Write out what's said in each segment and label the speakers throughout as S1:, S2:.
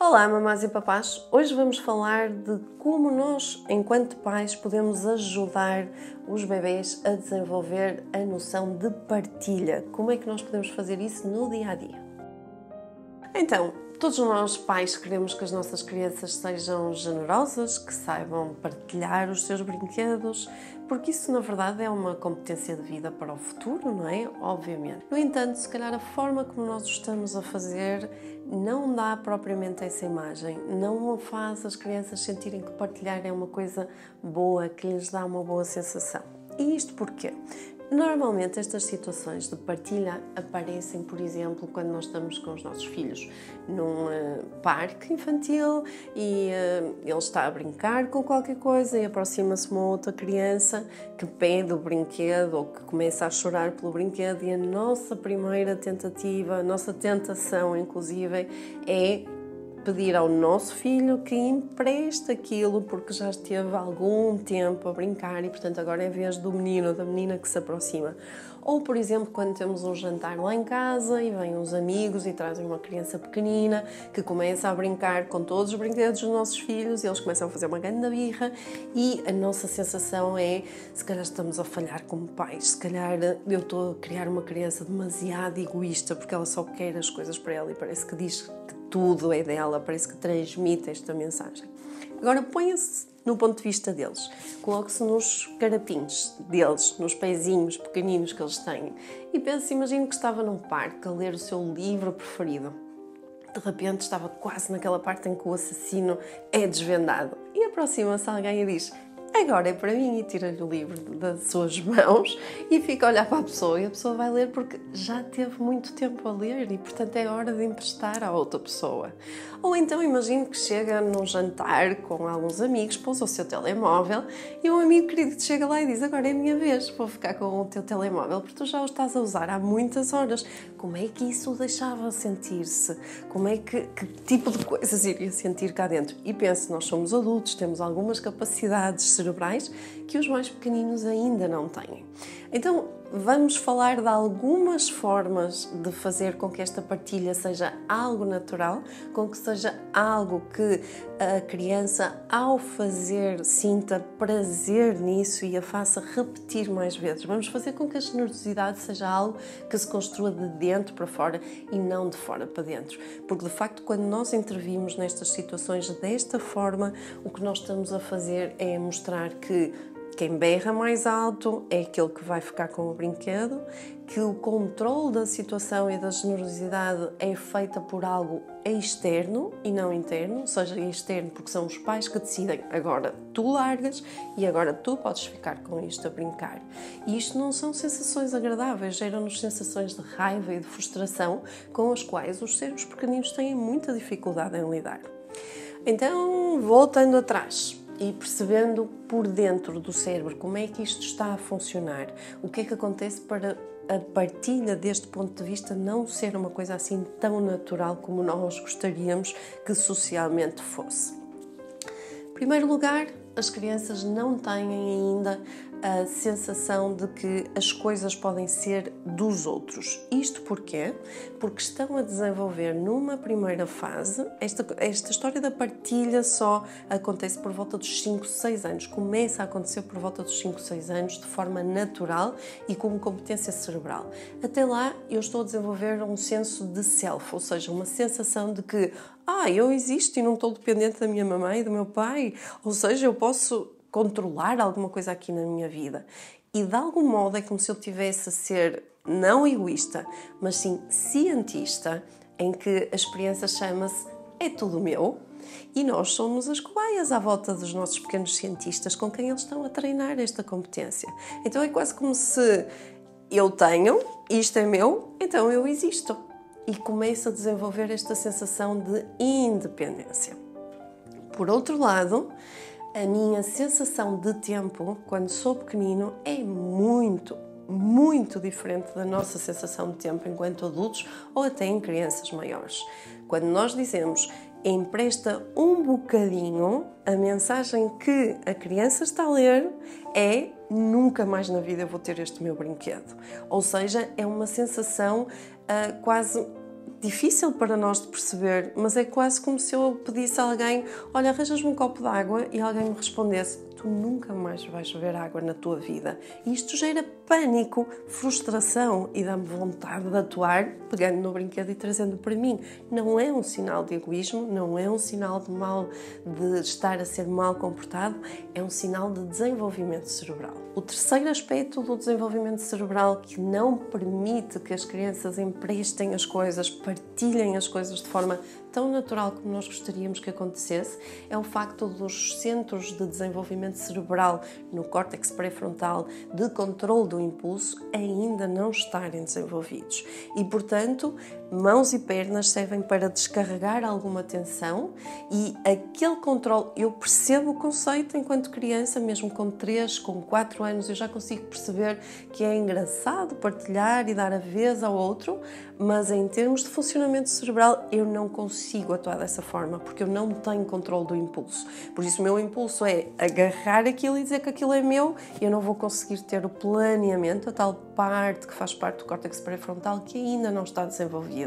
S1: Olá, mamás e papás! Hoje vamos falar de como nós, enquanto pais, podemos ajudar os bebês a desenvolver a noção de partilha. Como é que nós podemos fazer isso no dia a dia? Então, Todos nós, pais, queremos que as nossas crianças sejam generosas, que saibam partilhar os seus brinquedos, porque isso, na verdade, é uma competência de vida para o futuro, não é? Obviamente. No entanto, se calhar a forma como nós o estamos a fazer não dá propriamente essa imagem, não faz as crianças sentirem que partilhar é uma coisa boa, que lhes dá uma boa sensação. E isto porquê? Normalmente estas situações de partilha aparecem, por exemplo, quando nós estamos com os nossos filhos num uh, parque infantil e uh, ele está a brincar com qualquer coisa e aproxima-se uma outra criança que pede o brinquedo ou que começa a chorar pelo brinquedo e a nossa primeira tentativa, a nossa tentação, inclusive, é pedir ao nosso filho que empreste aquilo porque já esteve algum tempo a brincar e, portanto, agora é vez do menino ou da menina que se aproxima. Ou, por exemplo, quando temos um jantar lá em casa e vêm uns amigos e trazem uma criança pequenina que começa a brincar com todos os brinquedos dos nossos filhos e eles começam a fazer uma grande birra e a nossa sensação é se calhar estamos a falhar como pais, se calhar eu estou a criar uma criança demasiado egoísta porque ela só quer as coisas para ela e parece que diz que tudo é dela, parece que transmite esta mensagem. Agora ponha-se no ponto de vista deles, coloque-se nos carapinhos deles, nos pezinhos pequeninos que eles têm e pense, imagine que estava num parque a ler o seu livro preferido. De repente estava quase naquela parte em que o assassino é desvendado e aproxima-se alguém e diz: agora é para mim e tira-lhe o livro das suas mãos e fica a olhar para a pessoa e a pessoa vai ler porque já teve muito tempo a ler e portanto é hora de emprestar à outra pessoa. Ou então imagine que chega num jantar com alguns amigos, pousa o seu telemóvel e um amigo querido chega lá e diz agora é a minha vez, vou ficar com o teu telemóvel porque tu já o estás a usar há muitas horas. Como é que isso o deixava sentir-se? Como é que, que tipo de coisas iria sentir cá dentro? E pense, nós somos adultos, temos algumas capacidades que os mais pequeninos ainda não têm. Então, vamos falar de algumas formas de fazer com que esta partilha seja algo natural, com que seja algo que a criança, ao fazer, sinta prazer nisso e a faça repetir mais vezes. Vamos fazer com que a generosidade seja algo que se construa de dentro para fora e não de fora para dentro. Porque de facto, quando nós intervimos nestas situações desta forma, o que nós estamos a fazer é mostrar que quem berra mais alto é aquele que vai ficar com o brinquedo, que o controle da situação e da generosidade é feita por algo externo e não interno, ou seja, externo porque são os pais que decidem agora tu largas e agora tu podes ficar com isto a brincar. E isto não são sensações agradáveis, geram-nos sensações de raiva e de frustração com as quais os seres pequeninos têm muita dificuldade em lidar. Então, voltando atrás, e percebendo por dentro do cérebro como é que isto está a funcionar, o que é que acontece para a partilha deste ponto de vista não ser uma coisa assim tão natural como nós gostaríamos que socialmente fosse. Em primeiro lugar, as crianças não têm ainda a sensação de que as coisas podem ser dos outros. Isto porquê? Porque estão a desenvolver numa primeira fase, esta, esta história da partilha só acontece por volta dos 5, 6 anos, começa a acontecer por volta dos 5, 6 anos de forma natural e como competência cerebral. Até lá eu estou a desenvolver um senso de self, ou seja, uma sensação de que ah, eu existo e não estou dependente da minha mamãe e do meu pai, ou seja, eu posso controlar alguma coisa aqui na minha vida. E de algum modo é como se eu tivesse a ser não egoísta, mas sim cientista, em que a experiência chama-se é tudo meu e nós somos as cobaias à volta dos nossos pequenos cientistas com quem eles estão a treinar esta competência. Então é quase como se eu tenho, isto é meu, então eu existo. E começo a desenvolver esta sensação de independência. Por outro lado, a minha sensação de tempo quando sou pequenino é muito, muito diferente da nossa sensação de tempo enquanto adultos ou até em crianças maiores. Quando nós dizemos empresta um bocadinho, a mensagem que a criança está a ler é nunca mais na vida vou ter este meu brinquedo. Ou seja, é uma sensação uh, quase difícil para nós de perceber, mas é quase como se eu pedisse a alguém: Olha, arranjas-me um copo de água e alguém me respondesse: Tu nunca mais vais beber água na tua vida. E isto gera pânico, frustração e dá-me vontade de atuar, pegando no brinquedo e trazendo para mim. Não é um sinal de egoísmo, não é um sinal de mal, de estar a ser mal comportado, é um sinal de desenvolvimento cerebral. O terceiro aspecto do desenvolvimento cerebral que não permite que as crianças emprestem as coisas, partilhem as coisas de forma tão natural como nós gostaríamos que acontecesse é o facto dos centros de desenvolvimento cerebral no córtex pré-frontal de controle do impulso ainda não estarem desenvolvidos. E, portanto, mãos e pernas servem para descarregar alguma tensão e aquele controle, eu percebo o conceito enquanto criança, mesmo com 3, com 4 anos, eu já consigo perceber que é engraçado partilhar e dar a vez ao outro, mas em termos de funcionamento cerebral eu não consigo atuar dessa forma, porque eu não tenho controle do impulso. Por isso o meu impulso é agarrar aquilo e dizer que aquilo é meu, e eu não vou conseguir ter o planeamento, a tal parte que faz parte do córtex pré-frontal que ainda não está desenvolvida.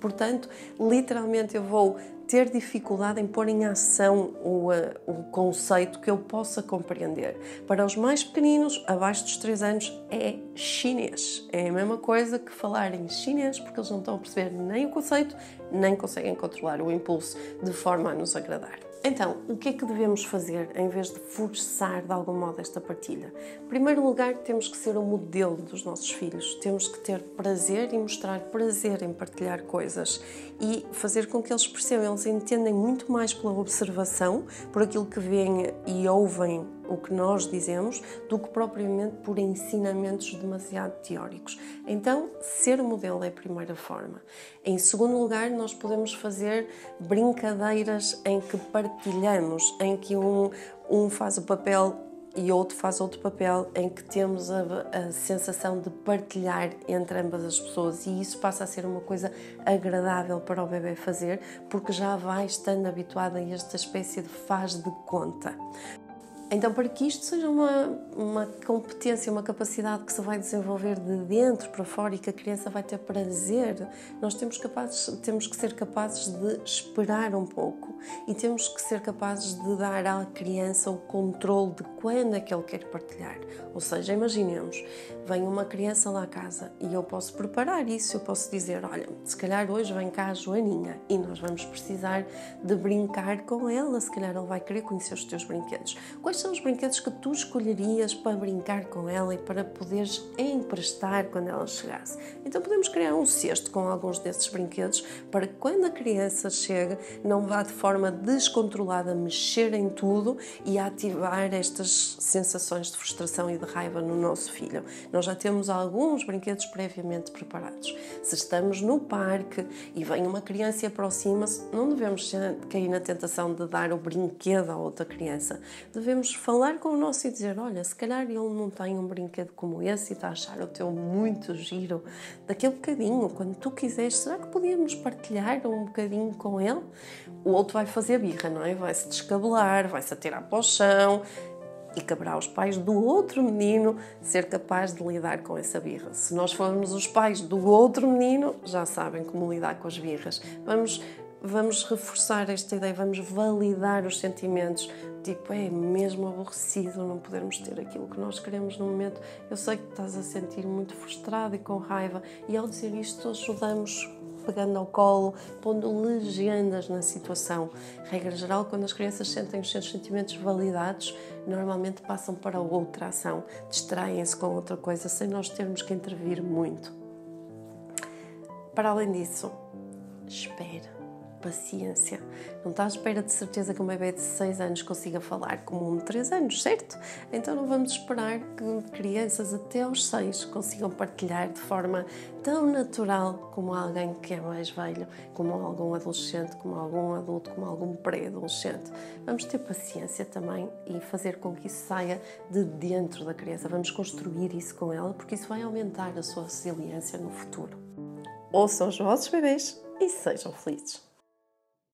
S1: Portanto, literalmente eu vou ter dificuldade em pôr em ação o, uh, o conceito que eu possa compreender. Para os mais pequeninos, abaixo dos 3 anos, é chinês. É a mesma coisa que falar em chinês, porque eles não estão a perceber nem o conceito, nem conseguem controlar o impulso de forma a nos agradar. Então, o que é que devemos fazer em vez de forçar de algum modo esta partilha? Em primeiro lugar, temos que ser o modelo dos nossos filhos. Temos que ter prazer e mostrar prazer em partilhar coisas e fazer com que eles percebam, eles entendem muito mais pela observação, por aquilo que veem e ouvem o que nós dizemos do que propriamente por ensinamentos demasiado teóricos. Então, ser modelo é a primeira forma. Em segundo lugar, nós podemos fazer brincadeiras em que partilhamos, em que um, um faz o papel e outro faz outro papel em que temos a, a, sensação de partilhar entre ambas as pessoas e isso passa a ser uma coisa agradável para o bebê fazer porque já vai estando habituado a esta espécie de faz de conta. Então, para que isto seja uma, uma competência, uma capacidade que se vai desenvolver de dentro para fora e que a criança vai ter prazer, nós temos, capazes, temos que ser capazes de esperar um pouco e temos que ser capazes de dar à criança o controle de quando é que ele quer partilhar. Ou seja, imaginemos, vem uma criança lá à casa e eu posso preparar isso, eu posso dizer, olha, se calhar hoje vem cá a Joaninha e nós vamos precisar de brincar com ela, se calhar ele vai querer conhecer os teus brinquedos. Quais são os brinquedos que tu escolherias para brincar com ela e para poderes emprestar quando ela chegasse? Então podemos criar um cesto com alguns desses brinquedos para que quando a criança chega não vá de forma descontrolada mexer em tudo e ativar estas sensações de frustração e de raiva no nosso filho. Nós já temos alguns brinquedos previamente preparados. Se estamos no parque e vem uma criança e aproxima-se, não devemos cair na tentação de dar o brinquedo a outra criança. Devemos falar com o nosso e dizer: Olha, se calhar ele não tem um brinquedo como esse e está a achar o teu muito giro. Daquele bocadinho, quando tu quiseres, será que podíamos partilhar um bocadinho com ele? O outro vai fazer birra, não é? Vai se descabelar, vai se atirar para o chão e caberá aos pais do outro menino ser capaz de lidar com essa birra. Se nós formos os pais do outro menino, já sabem como lidar com as birras. Vamos vamos reforçar esta ideia, vamos validar os sentimentos. Tipo, é mesmo aborrecido não podermos ter aquilo que nós queremos no momento. Eu sei que estás a sentir muito frustrado e com raiva, e ao dizer isto, ajudamos pegando ao colo, pondo legendas na situação. Regra geral, quando as crianças sentem os seus sentimentos validados, normalmente passam para outra ação, distraem-se com outra coisa, sem nós termos que intervir muito. Para além disso, espera paciência. Não está à espera de certeza que um bebê de 6 anos consiga falar como um de 3 anos, certo? Então não vamos esperar que crianças até aos 6 consigam partilhar de forma tão natural como alguém que é mais velho, como algum adolescente, como algum adulto, como algum pré-adolescente. Vamos ter paciência também e fazer com que isso saia de dentro da criança. Vamos construir isso com ela, porque isso vai aumentar a sua resiliência no futuro. Ouçam os vossos bebês e sejam felizes.